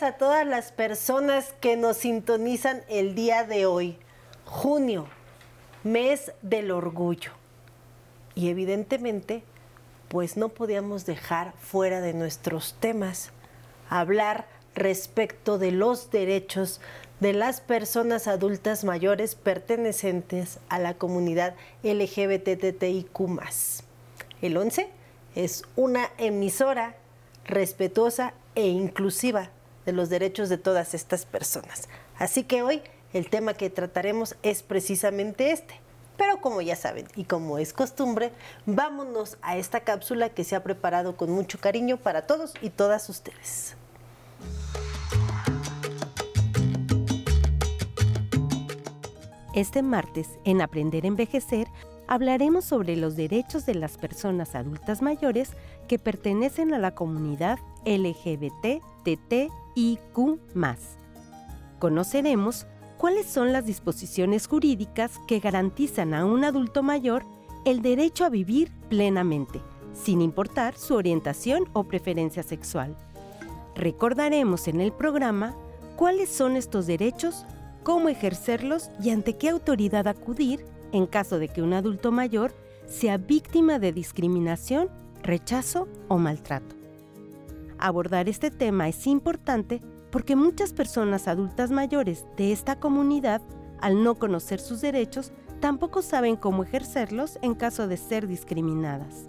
a todas las personas que nos sintonizan el día de hoy. Junio, mes del orgullo. Y evidentemente, pues no podíamos dejar fuera de nuestros temas hablar respecto de los derechos de las personas adultas mayores pertenecientes a la comunidad LGBTTIQ. El 11 es una emisora respetuosa e inclusiva de los derechos de todas estas personas. Así que hoy el tema que trataremos es precisamente este. Pero como ya saben y como es costumbre, vámonos a esta cápsula que se ha preparado con mucho cariño para todos y todas ustedes. Este martes, en Aprender a Envejecer, hablaremos sobre los derechos de las personas adultas mayores que pertenecen a la comunidad LGBT, TTIQ. Conoceremos cuáles son las disposiciones jurídicas que garantizan a un adulto mayor el derecho a vivir plenamente, sin importar su orientación o preferencia sexual. Recordaremos en el programa cuáles son estos derechos, cómo ejercerlos y ante qué autoridad acudir en caso de que un adulto mayor sea víctima de discriminación, rechazo o maltrato. Abordar este tema es importante porque muchas personas adultas mayores de esta comunidad, al no conocer sus derechos, tampoco saben cómo ejercerlos en caso de ser discriminadas.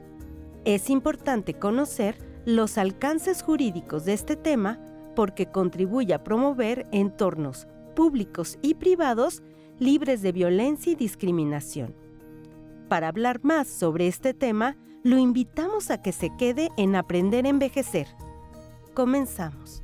Es importante conocer los alcances jurídicos de este tema porque contribuye a promover entornos públicos y privados libres de violencia y discriminación. Para hablar más sobre este tema, lo invitamos a que se quede en Aprender a Envejecer. Comenzamos.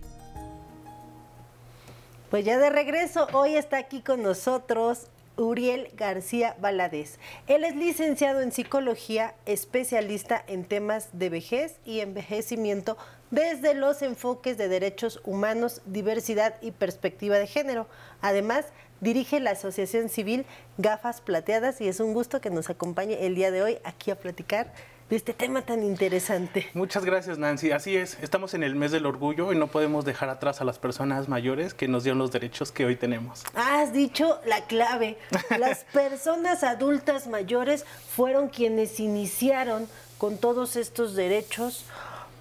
Pues ya de regreso, hoy está aquí con nosotros Uriel García Valadez. Él es licenciado en psicología, especialista en temas de vejez y envejecimiento desde los enfoques de derechos humanos, diversidad y perspectiva de género. Además, dirige la Asociación Civil Gafas Plateadas y es un gusto que nos acompañe el día de hoy aquí a platicar de este tema tan interesante. Muchas gracias, Nancy. Así es, estamos en el mes del orgullo y no podemos dejar atrás a las personas mayores que nos dieron los derechos que hoy tenemos. Has dicho la clave. Las personas adultas mayores fueron quienes iniciaron con todos estos derechos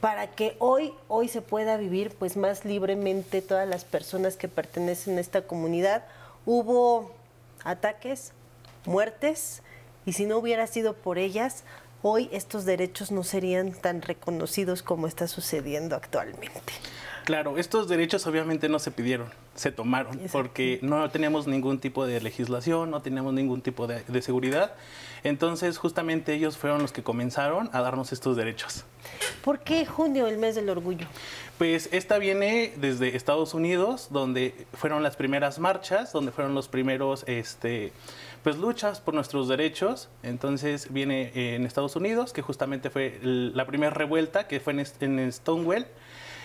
para que hoy hoy se pueda vivir pues más libremente todas las personas que pertenecen a esta comunidad. Hubo ataques, muertes y si no hubiera sido por ellas, hoy estos derechos no serían tan reconocidos como está sucediendo actualmente. Claro, estos derechos obviamente no se pidieron, se tomaron, porque no teníamos ningún tipo de legislación, no teníamos ningún tipo de, de, seguridad. Entonces, justamente ellos fueron los que comenzaron a darnos estos derechos. ¿Por qué junio, el mes del orgullo? Pues esta viene desde Estados Unidos, donde fueron las primeras marchas, donde fueron los primeros, este, pues luchas por nuestros derechos. Entonces viene en Estados Unidos, que justamente fue la primera revuelta, que fue en, Stonewall,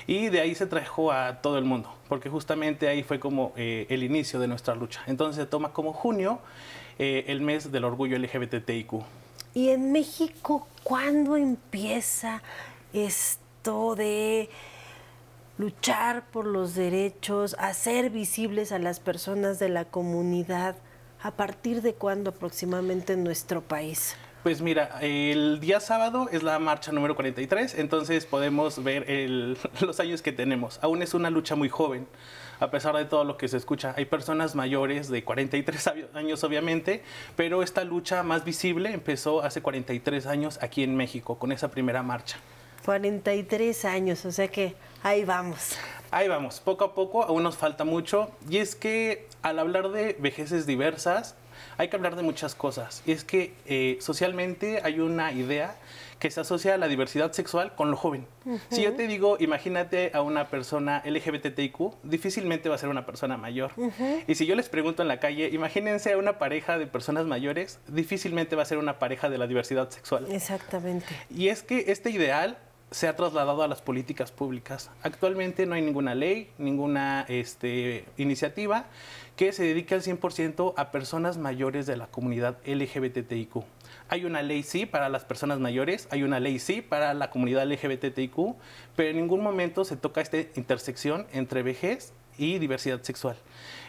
y de ahí se trajo a todo el mundo, porque justamente ahí fue como eh, el inicio de nuestra lucha. Entonces se toma como junio eh, el mes del orgullo LGBTIQ. ¿Y en México cuándo empieza esto de luchar por los derechos, hacer visibles a las personas de la comunidad? ¿A partir de cuándo aproximadamente en nuestro país? Pues mira, el día sábado es la marcha número 43, entonces podemos ver los años que tenemos. Aún es una lucha muy joven, a pesar de todo lo que se escucha. Hay personas mayores de 43 años, obviamente, pero esta lucha más visible empezó hace 43 años aquí en México, con esa primera marcha. 43 años, o sea que ahí vamos. Ahí vamos, poco a poco, aún nos falta mucho. Y es que al hablar de vejeces diversas, hay que hablar de muchas cosas. Y es que eh, socialmente hay una idea que se asocia a la diversidad sexual con lo joven. Si yo te digo, imagínate a una persona LGBTIQ, difícilmente va a ser una persona mayor. Y si yo les pregunto en la calle, imagínense a una pareja de personas mayores, difícilmente va a ser una pareja de la diversidad sexual. Exactamente. Y es que este ideal se ha trasladado a las políticas públicas. Actualmente no hay ninguna ley, ninguna este, iniciativa que se dedique al 100% a personas mayores de la comunidad LGBTIQ. Hay una ley sí para las personas mayores, hay una ley sí para la comunidad LGBTIQ, pero en ningún momento se toca esta intersección entre vejez y diversidad sexual.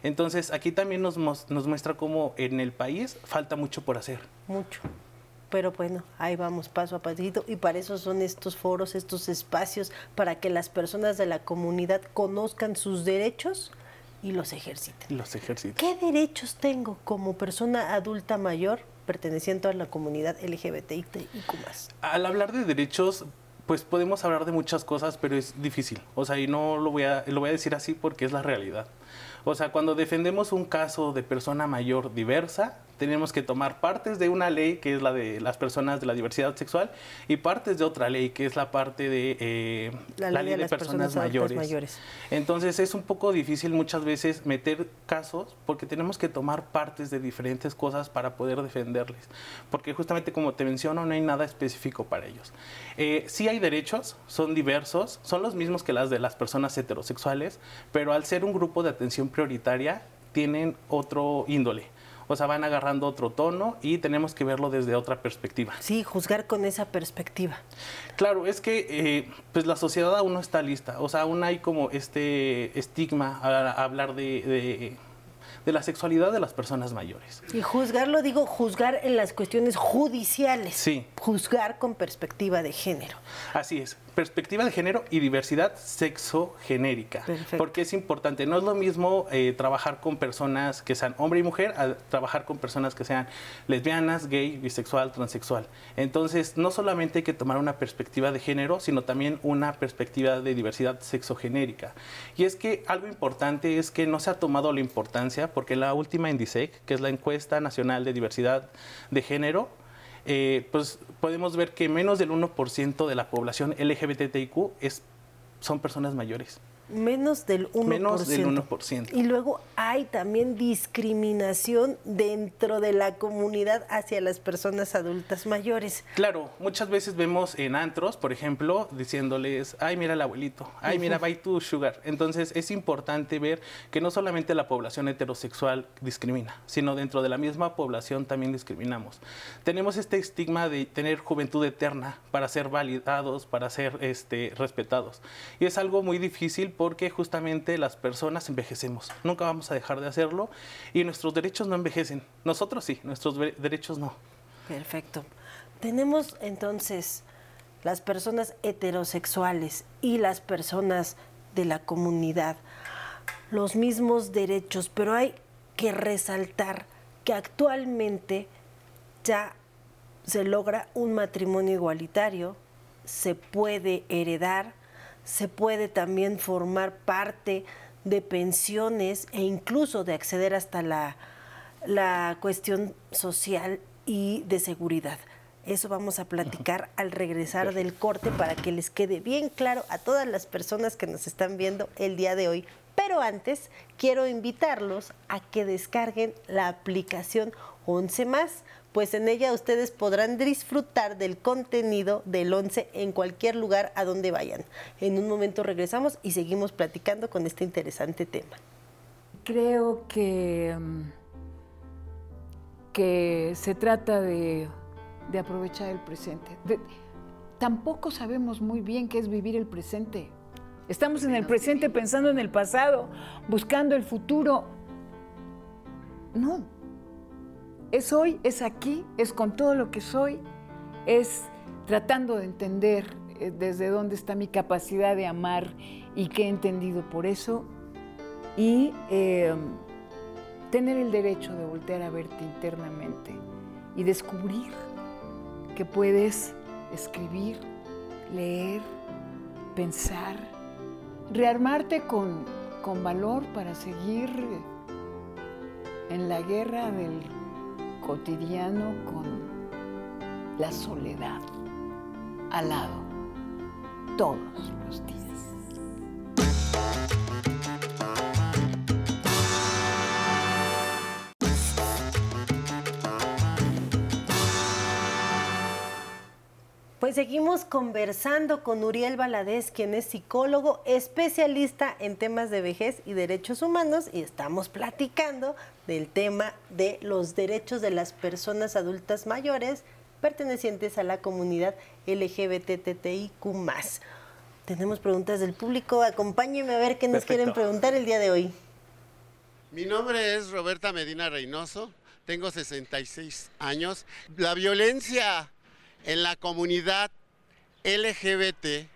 Entonces, aquí también nos, nos muestra cómo en el país falta mucho por hacer. Mucho. Pero bueno, ahí vamos paso a pasito y para eso son estos foros, estos espacios, para que las personas de la comunidad conozcan sus derechos y los ejerciten. Los ejerciten. ¿Qué derechos tengo como persona adulta mayor perteneciente a la comunidad LGBTIQ+. Al hablar de derechos, pues podemos hablar de muchas cosas, pero es difícil. O sea, y no lo voy a, lo voy a decir así porque es la realidad. O sea, cuando defendemos un caso de persona mayor diversa, tenemos que tomar partes de una ley que es la de las personas de la diversidad sexual y partes de otra ley que es la parte de eh, la, ley, de, personas, mayores. Entonces es un poco difícil muchas veces meter casos porque tenemos que tomar partes de diferentes cosas para poder defenderles. Porque justamente como te menciono, no hay nada específico para ellos. Eh, sí hay derechos, son diversos, son los mismos que las de las personas heterosexuales, pero al ser un grupo de atención prioritaria, tienen otro índole o sea, van agarrando otro tono y tenemos que verlo desde otra perspectiva. Sí, juzgar con esa perspectiva. Claro, es que eh, pues la sociedad aún no está lista, o sea, aún hay como este estigma a, hablar de de la sexualidad de las personas mayores. Y juzgarlo, digo, juzgar en las cuestiones judiciales. Sí. Juzgar con perspectiva de género. Así es, perspectiva de género y diversidad sexogenérica. Perfecto. Porque es importante, no es lo mismo eh, trabajar con personas que sean hombre y mujer a trabajar con personas que sean lesbianas, gay, bisexual, transexual. Entonces, no solamente hay que tomar una perspectiva de género, sino también una perspectiva de diversidad sexogenérica. Y es que algo importante es que no se ha tomado la importancia porque la última INDISEC, que es la encuesta nacional de diversidad de género, eh, pues podemos ver que menos del 1% de la población LGBTIQ es, son personas mayores. Menos del 1%. Menos del 1%. Y luego hay también discriminación dentro de la comunidad hacia las personas adultas mayores. Claro, muchas veces vemos en antros, por ejemplo, diciéndoles, ay, mira el abuelito, ay, mira, bye tu sugar. Entonces es importante ver que no solamente la población heterosexual discrimina, sino dentro de la misma población también discriminamos. Tenemos este estigma de tener juventud eterna para ser validados, para ser este, respetados. Y es algo muy difícil porque justamente las personas envejecemos. Nunca vamos a dejar de hacerlo y nuestros derechos no envejecen. Nosotros sí, nuestros derechos no. Perfecto. Tenemos entonces las personas heterosexuales y las personas de la comunidad los mismos derechos, pero hay que resaltar que actualmente ya se logra un matrimonio igualitario, se puede heredar, se puede también formar parte de pensiones e incluso de acceder hasta la, la cuestión social y de seguridad. Eso vamos a platicar al regresar del corte para que les quede bien claro a todas las personas que nos están viendo el día de hoy. Pero antes quiero invitarlos a que descarguen la aplicación 11 más pues en ella ustedes podrán disfrutar del contenido del 11 en cualquier lugar a donde vayan. En un momento regresamos y seguimos platicando con este interesante tema. Creo que, mm, que se trata de, aprovechar el presente. tampoco sabemos muy bien qué es vivir el presente. Estamos en el presente pensando en el pasado, buscando el futuro. No, es hoy, es aquí, es con todo lo que soy, es tratando de entender eh, desde dónde está mi capacidad de amar y qué he entendido por eso y em, tener el derecho de voltear a verte internamente y descubrir que puedes escribir, leer, pensar, rearmarte con, con valor para seguir en la guerra del cotidiano con la soledad al lado todos los días. Pues seguimos conversando con Uriel Valadez, quien es psicólogo, especialista en temas de vejez y derechos humanos, y estamos platicando del tema de los derechos de las personas adultas mayores pertenecientes a la comunidad LGBTTIQ+. Tenemos preguntas del público. Acompáñenme a ver qué nos Perfecto. quieren preguntar el día de hoy. Mi nombre es Roberta Medina Reynoso, tengo 66 años. La violencia en la comunidad LGBT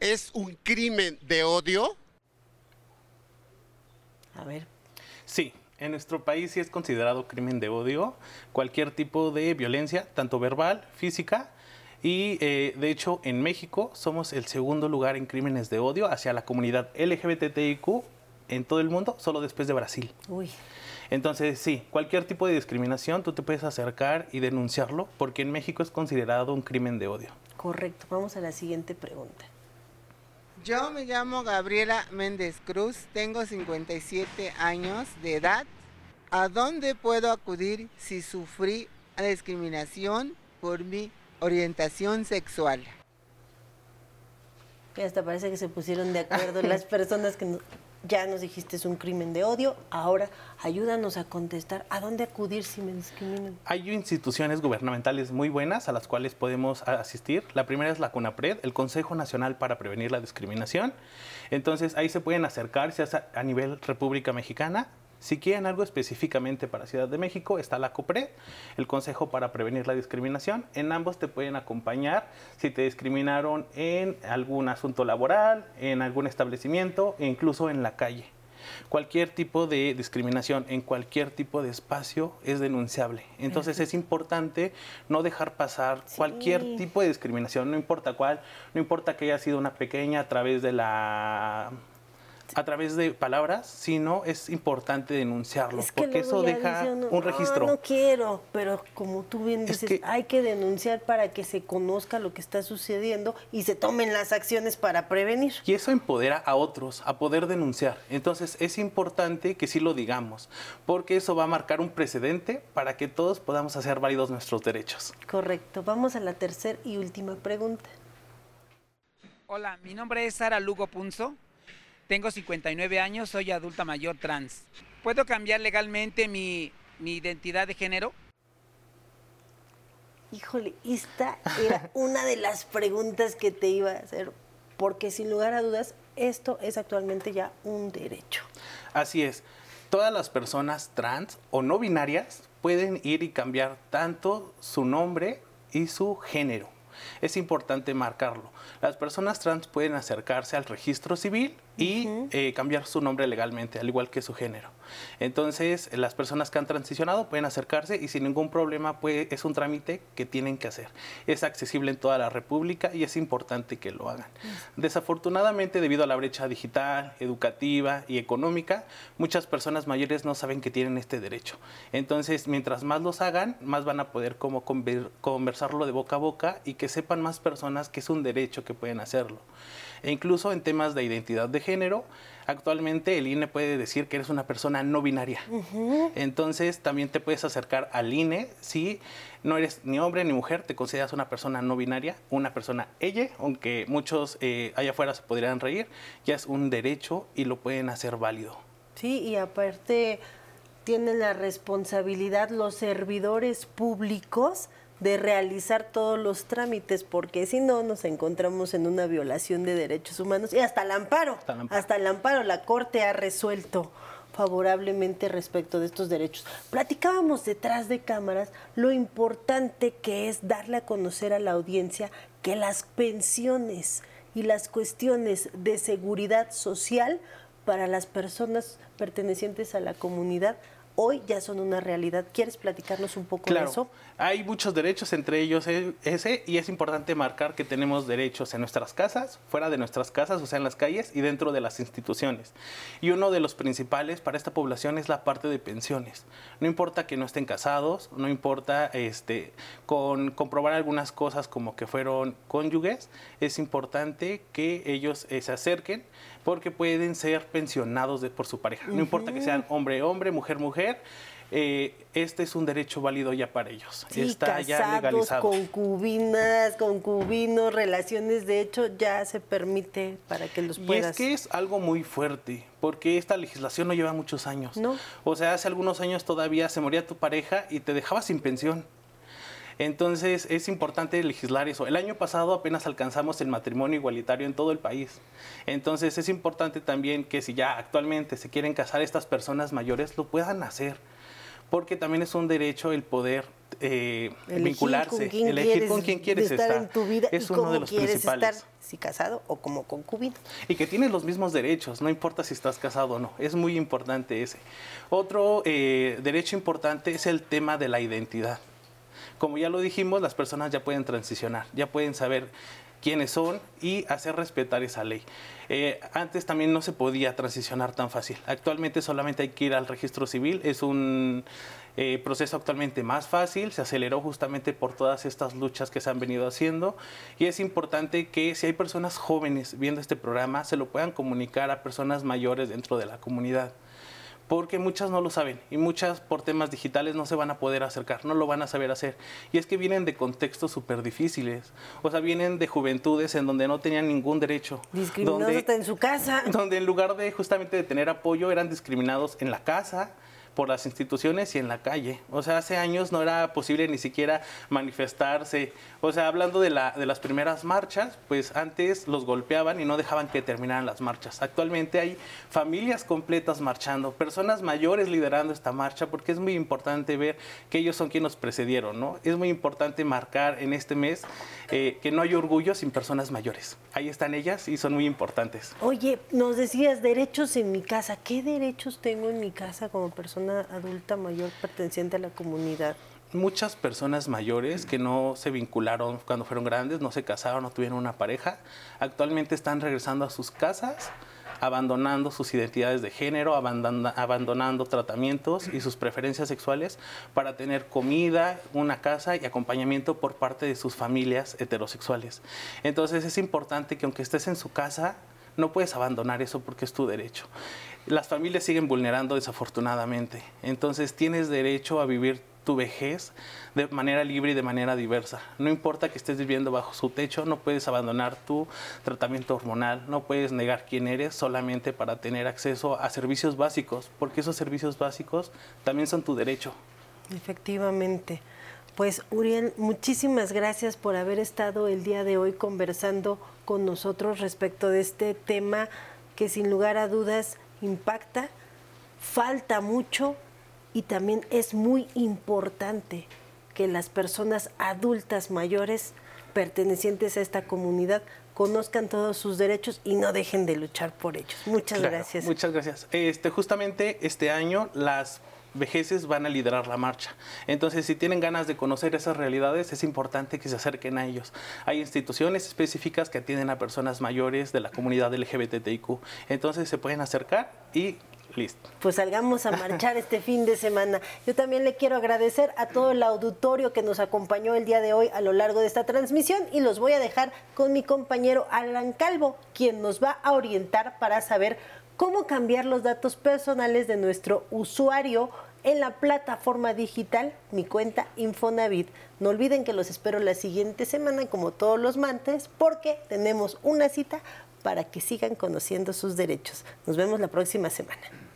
es un crimen de odio. A ver, Sí, en nuestro país sí es considerado crimen de odio cualquier tipo de violencia, tanto verbal, física. Y eh, de hecho en México somos el segundo lugar en crímenes de odio hacia la comunidad LGBTIQ en todo el mundo, solo después de Brasil. uy, Entonces, sí, cualquier tipo de discriminación tú te puedes acercar y denunciarlo porque en México es considerado un crimen de odio. correcto. Vamos a la siguiente pregunta. Yo me llamo Gabriela Méndez Cruz, tengo 57 años de edad. ¿A dónde puedo acudir si sufrí discriminación por mi orientación sexual? Hasta parece que se pusieron de acuerdo las personas que no- ya nos dijiste es un crimen de odio. Ahora ayúdanos a contestar. ¿A dónde acudir si me discriminan? Hay instituciones gubernamentales muy buenas a las cuales podemos asistir. La primera es la CONAPRED, el Consejo Nacional para Prevenir la Discriminación. Entonces ahí se pueden acercar, si es a, a nivel República Mexicana. Si quieren algo específicamente para Ciudad de México, está la COPRED, el Consejo para Prevenir la Discriminación. En ambos te pueden acompañar si te discriminaron en algún asunto laboral, en algún establecimiento e incluso en la calle. Cualquier tipo de discriminación en cualquier tipo de espacio es denunciable. Entonces es importante no dejar pasar cualquier tipo de discriminación, no importa cuál, no importa que haya sido una pequeña a través de la a través de palabras, sino es importante denunciarlo, Es que porque eso deja un "No, registro. No, quiero, pero como tú bien Es dices, que- hay que denunciar para que se conozca lo que está sucediendo y se tomen las acciones para prevenir. Y eso empodera a otros a poder denunciar. Entonces es importante que sí lo digamos, porque eso va a marcar un precedente para que todos podamos hacer válidos nuestros derechos. Correcto. Vamos a la tercera y última pregunta. Hola, mi nombre es Sara Lugo Punzo. Tengo 59 años, soy adulta mayor trans. ¿Puedo cambiar legalmente mi, mi identidad de género? Híjole, esta era una de las preguntas que te iba a hacer, porque sin lugar a dudas, esto es actualmente ya un derecho. Así es. Todas las personas trans o no binarias pueden ir y cambiar tanto su nombre y su género. Es importante marcarlo. Las personas trans pueden acercarse al registro civil y eh, cambiar su nombre legalmente, al igual que su género. Entonces, las personas que han transicionado pueden acercarse y sin ningún problema puede- es un trámite que tienen que hacer. Es accesible en toda la República y es importante que lo hagan. Desafortunadamente, debido a la brecha digital, educativa y económica, muchas personas mayores no saben que tienen este derecho. Entonces, mientras más los hagan, más van a poder como conver- conversarlo de boca a boca y que sepan más personas que es un derecho que pueden hacerlo. E incluso en temas de identidad de género, actualmente el INE puede decir que eres una persona no binaria. Entonces también te puedes acercar al INE si no eres ni hombre ni mujer, te consideras una persona no binaria, una persona ella, aunque muchos eh, allá afuera se podrían reír, ya es un derecho y lo pueden hacer válido. Sí, y aparte tienen la responsabilidad los servidores públicos de realizar todos los trámites, porque si no nos encontramos en una violación de derechos humanos y hasta el amparo, Hasta el amparo. hasta el amparo, la Corte ha resuelto favorablemente respecto de estos derechos. Platicábamos detrás de cámaras lo importante que es darle a conocer a la audiencia que las pensiones y las cuestiones de seguridad social para las personas pertenecientes a la comunidad hoy ya son una realidad. ¿Quieres platicarnos un poco de Claro, eso? hay muchos derechos, entre ellos e- ese, y es importante marcar que tenemos derechos en nuestras casas, fuera de nuestras casas, o sea, en las calles y dentro de las instituciones. Y uno de los principales para esta población es la parte de pensiones. No importa que no estén casados, no importa este, con comprobar algunas cosas como que fueron cónyuges, es importante que ellos eh, se acerquen porque pueden ser pensionados de- por su pareja. No importa que sean hombre, hombre, mujer, mujer. Eh, este es un derecho válido ya para ellos. Sí, Está ya casados, legalizado. concubinas, concubinos, relaciones, de hecho ya se permite para que los Y puedas. es que es algo muy fuerte, porque esta legislación no lleva muchos años. No. O sea, hace algunos años todavía se moría tu pareja y te dejaba sin pensión. Entonces es importante legislar eso. El año pasado apenas alcanzamos el matrimonio igualitario en todo el país. Entonces es importante también que si ya actualmente se quieren casar estas personas mayores, lo puedan hacer porque también es un derecho el poder eh, vincularse, elegir con quién quieres estar, en tu vida es y uno cómo de los quieres principales. estar, si casado o como concubino. Y que tienes los mismos derechos, no importa si estás casado o no, es muy importante ese. Otro eh, derecho importante es el tema de la identidad. Como ya lo dijimos, las personas ya pueden transicionar, ya pueden saber quiénes son y hacer respetar esa ley. Eh, antes también no se podía transicionar tan fácil. Actualmente solamente hay que ir al registro civil. Es un eh, proceso actualmente más fácil. Se aceleró justamente por todas estas luchas que se han venido haciendo. Y es importante que si hay personas jóvenes viendo este programa, se lo puedan comunicar a personas mayores dentro de la comunidad porque muchas no lo saben y muchas por temas digitales no se van a poder acercar, no lo van a saber hacer. Y es que vienen de contextos súper difíciles, o sea, vienen de juventudes en donde no tenían ningún derecho. Discriminados donde, hasta en su casa. Donde en lugar de justamente de tener apoyo eran discriminados en la casa, por las instituciones y en la calle. O sea, hace años no era posible ni siquiera manifestarse. O sea, hablando de, la, de las primeras marchas, pues antes los golpeaban y no dejaban que terminaran las marchas. Actualmente hay familias completas marchando, personas mayores liderando esta marcha, porque es muy importante ver que ellos son quienes nos precedieron, ¿no? Es muy importante marcar en este mes eh, que no hay orgullo sin personas mayores. Ahí están ellas y son muy importantes. Oye, nos decías derechos en mi casa. ¿Qué derechos tengo en mi casa como persona adulta mayor perteneciente a la comunidad? Muchas personas mayores que no se vincularon cuando fueron grandes, no se casaron, no tuvieron una pareja, actualmente están regresando a sus casas abandonando sus identidades de género, abandonando tratamientos y sus preferencias sexuales para tener comida, una casa y acompañamiento por parte de sus familias heterosexuales. Entonces es importante que aunque estés en su casa, no puedes abandonar eso porque es tu derecho. Las familias siguen vulnerando desafortunadamente, entonces tienes derecho a vivir tu vejez de manera libre y de manera diversa. No importa que estés viviendo bajo su techo, no puedes abandonar tu tratamiento hormonal, no puedes negar quién eres solamente para tener acceso a servicios básicos, porque esos servicios básicos también son tu derecho. Efectivamente. Pues Uriel, muchísimas gracias por haber estado el día de hoy conversando con nosotros respecto de este tema que sin lugar a dudas impacta, falta mucho, y también es muy importante que las personas adultas mayores pertenecientes a esta comunidad conozcan todos sus derechos y no dejen de luchar por ellos. Muchas Claro, gracias. Muchas gracias. Este, justamente este año las vejeces van a liderar la marcha. Entonces, si tienen ganas de conocer esas realidades, es importante que se acerquen a ellos. Hay instituciones específicas que atienden a personas mayores de la comunidad LGBTIQ. Entonces, se pueden acercar y listo. pues salgamos a marchar este fin de semana. Yo también le quiero agradecer a todo el auditorio que nos acompañó el día de hoy a lo largo de esta transmisión y los voy a dejar con mi compañero Alan Calvo, quien nos va a orientar para saber cómo cambiar los datos personales de nuestro usuario en la plataforma digital Mi Cuenta Infonavit. No olviden que los espero la siguiente semana como todos los martes porque tenemos una cita para que sigan conociendo sus derechos. Nos vemos la próxima semana.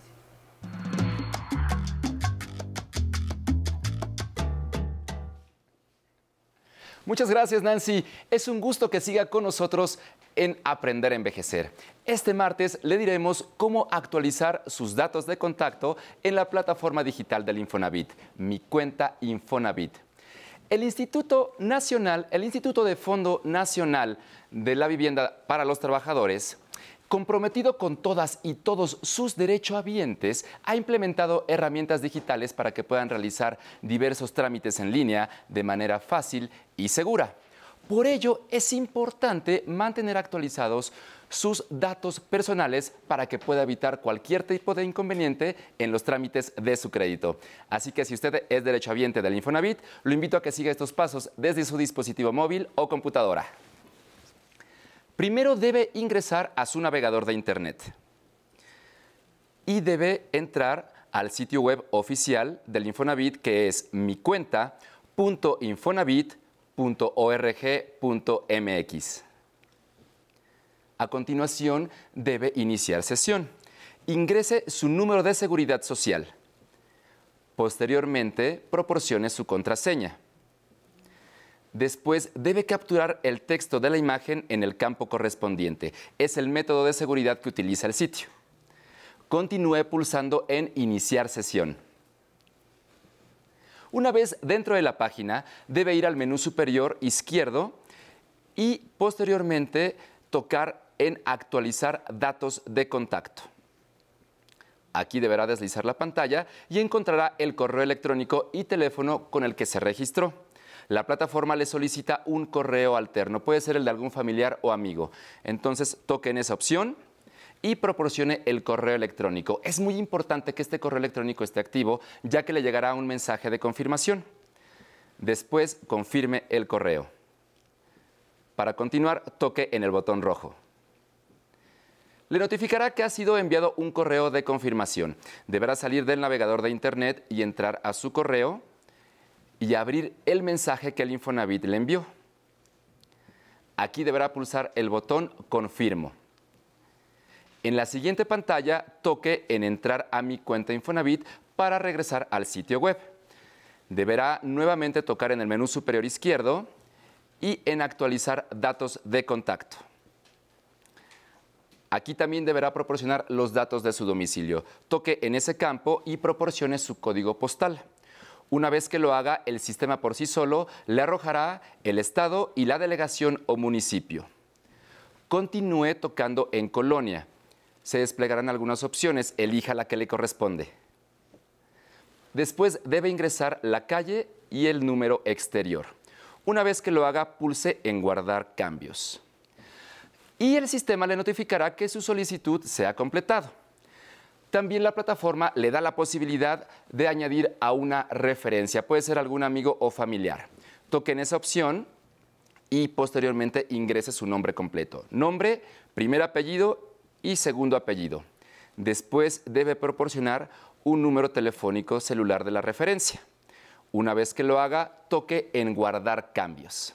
Muchas gracias, Nancy. Es un gusto que siga con nosotros en Aprender a Envejecer. Este martes le diremos cómo actualizar sus datos de contacto en la plataforma digital del Infonavit, mi cuenta Infonavit. El Instituto Nacional, el Instituto de Fondo Nacional de la Vivienda para los Trabajadores, comprometido con todas y todos sus derechohabientes, ha implementado herramientas digitales para que puedan realizar diversos trámites en línea de manera fácil y segura. Por ello, es importante mantener actualizados sus datos personales para que pueda evitar cualquier tipo de inconveniente en los trámites de su crédito. Así que si usted es derechohabiente del Infonavit, lo invito a que siga estos pasos desde su dispositivo móvil o computadora. Primero debe ingresar a su navegador de Internet y debe entrar al sitio web oficial del Infonavit que es micuenta.infonavit.org.mx. A continuación, debe iniciar sesión. Ingrese su número de seguridad social. Posteriormente, proporcione su contraseña. Después debe capturar el texto de la imagen en el campo correspondiente. Es el método de seguridad que utiliza el sitio. Continúe pulsando en Iniciar sesión. Una vez dentro de la página, debe ir al menú superior izquierdo y posteriormente tocar en Actualizar datos de contacto. Aquí deberá deslizar la pantalla y encontrará el correo electrónico y teléfono con el que se registró. La plataforma le solicita un correo alterno, puede ser el de algún familiar o amigo. Entonces toque en esa opción y proporcione el correo electrónico. Es muy importante que este correo electrónico esté activo, ya que le llegará un mensaje de confirmación. Después confirme el correo. Para continuar, toque en el botón rojo le notificará que ha sido enviado un correo de confirmación. Deberá salir del navegador de Internet y entrar a su correo y abrir el mensaje que el Infonavit le envió. Aquí deberá pulsar el botón Confirmo. En la siguiente pantalla, toque en Entrar a mi cuenta Infonavit para regresar al sitio web. Deberá nuevamente tocar en el menú superior izquierdo y en Actualizar datos de contacto. Aquí también deberá proporcionar los datos de su domicilio. Toque en ese campo y proporcione su código postal. Una vez que lo haga, el sistema por sí solo le arrojará el estado y la delegación o municipio. Continúe tocando en colonia. Se desplegarán algunas opciones, elija la que le corresponde. Después debe ingresar la calle y el número exterior. Una vez que lo haga, pulse en guardar cambios y el sistema le notificará que su solicitud se ha completado. También la plataforma le da la posibilidad de añadir a una referencia, puede ser algún amigo o familiar. Toque en esa opción y posteriormente ingrese su nombre completo. Nombre, primer apellido y segundo apellido. Después debe proporcionar un número telefónico celular de la referencia. Una vez que lo haga, toque en guardar cambios.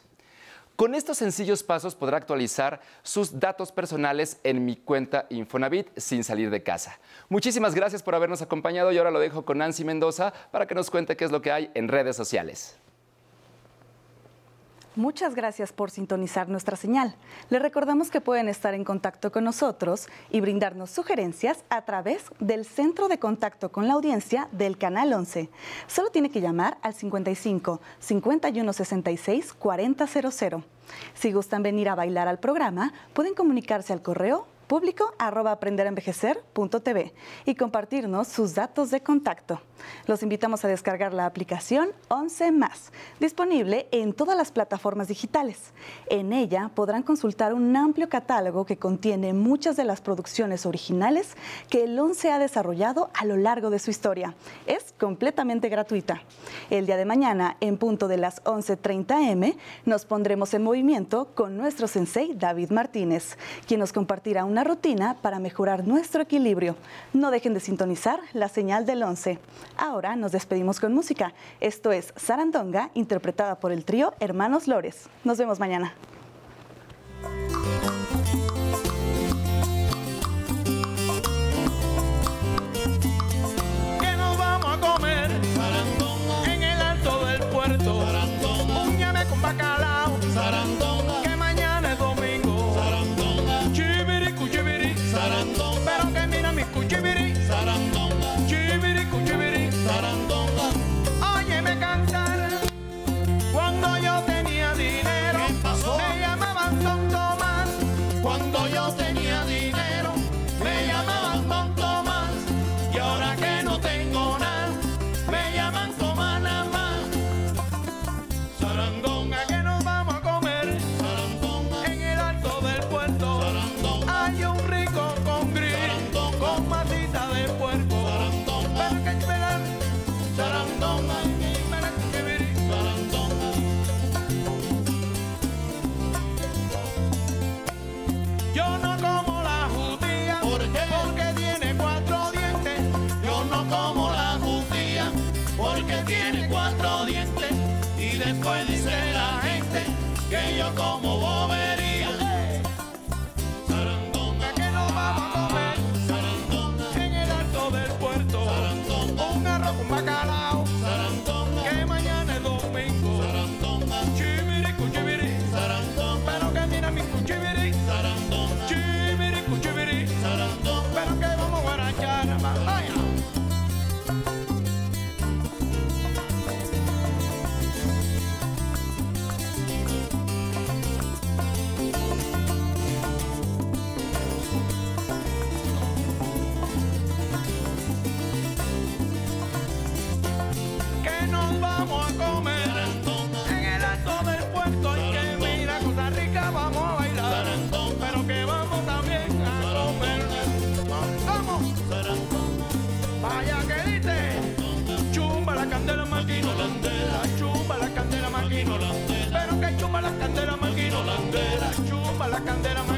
Con estos sencillos pasos podrá actualizar sus datos personales en mi cuenta Infonavit sin salir de casa. Muchísimas gracias por habernos acompañado y ahora lo dejo con Nancy Mendoza para que nos cuente qué es lo que hay en redes sociales. Muchas gracias por sintonizar nuestra señal. Les recordamos que pueden estar en contacto con nosotros y brindarnos sugerencias a través del centro de contacto con la audiencia del Canal 11. Solo tiene que llamar al 55 51 66 4000. Si gustan venir a bailar al programa, pueden comunicarse al correo público arroba aprenderenvejecer.tv y compartirnos sus datos de contacto. Los invitamos a descargar la aplicación 11 más, disponible en todas las plataformas digitales. En ella podrán consultar un amplio catálogo que contiene muchas de las producciones originales que el 11 ha desarrollado a lo largo de su historia. Es completamente gratuita. El día de mañana, en punto de las 11.30 m, nos pondremos en movimiento con nuestro sensei David Martínez, quien nos compartirá una rutina para mejorar nuestro equilibrio. No dejen de sintonizar la señal del 11. Ahora nos despedimos con música. Esto es Sarandonga, interpretada por el trío Hermanos Lores. Nos vemos mañana. bandera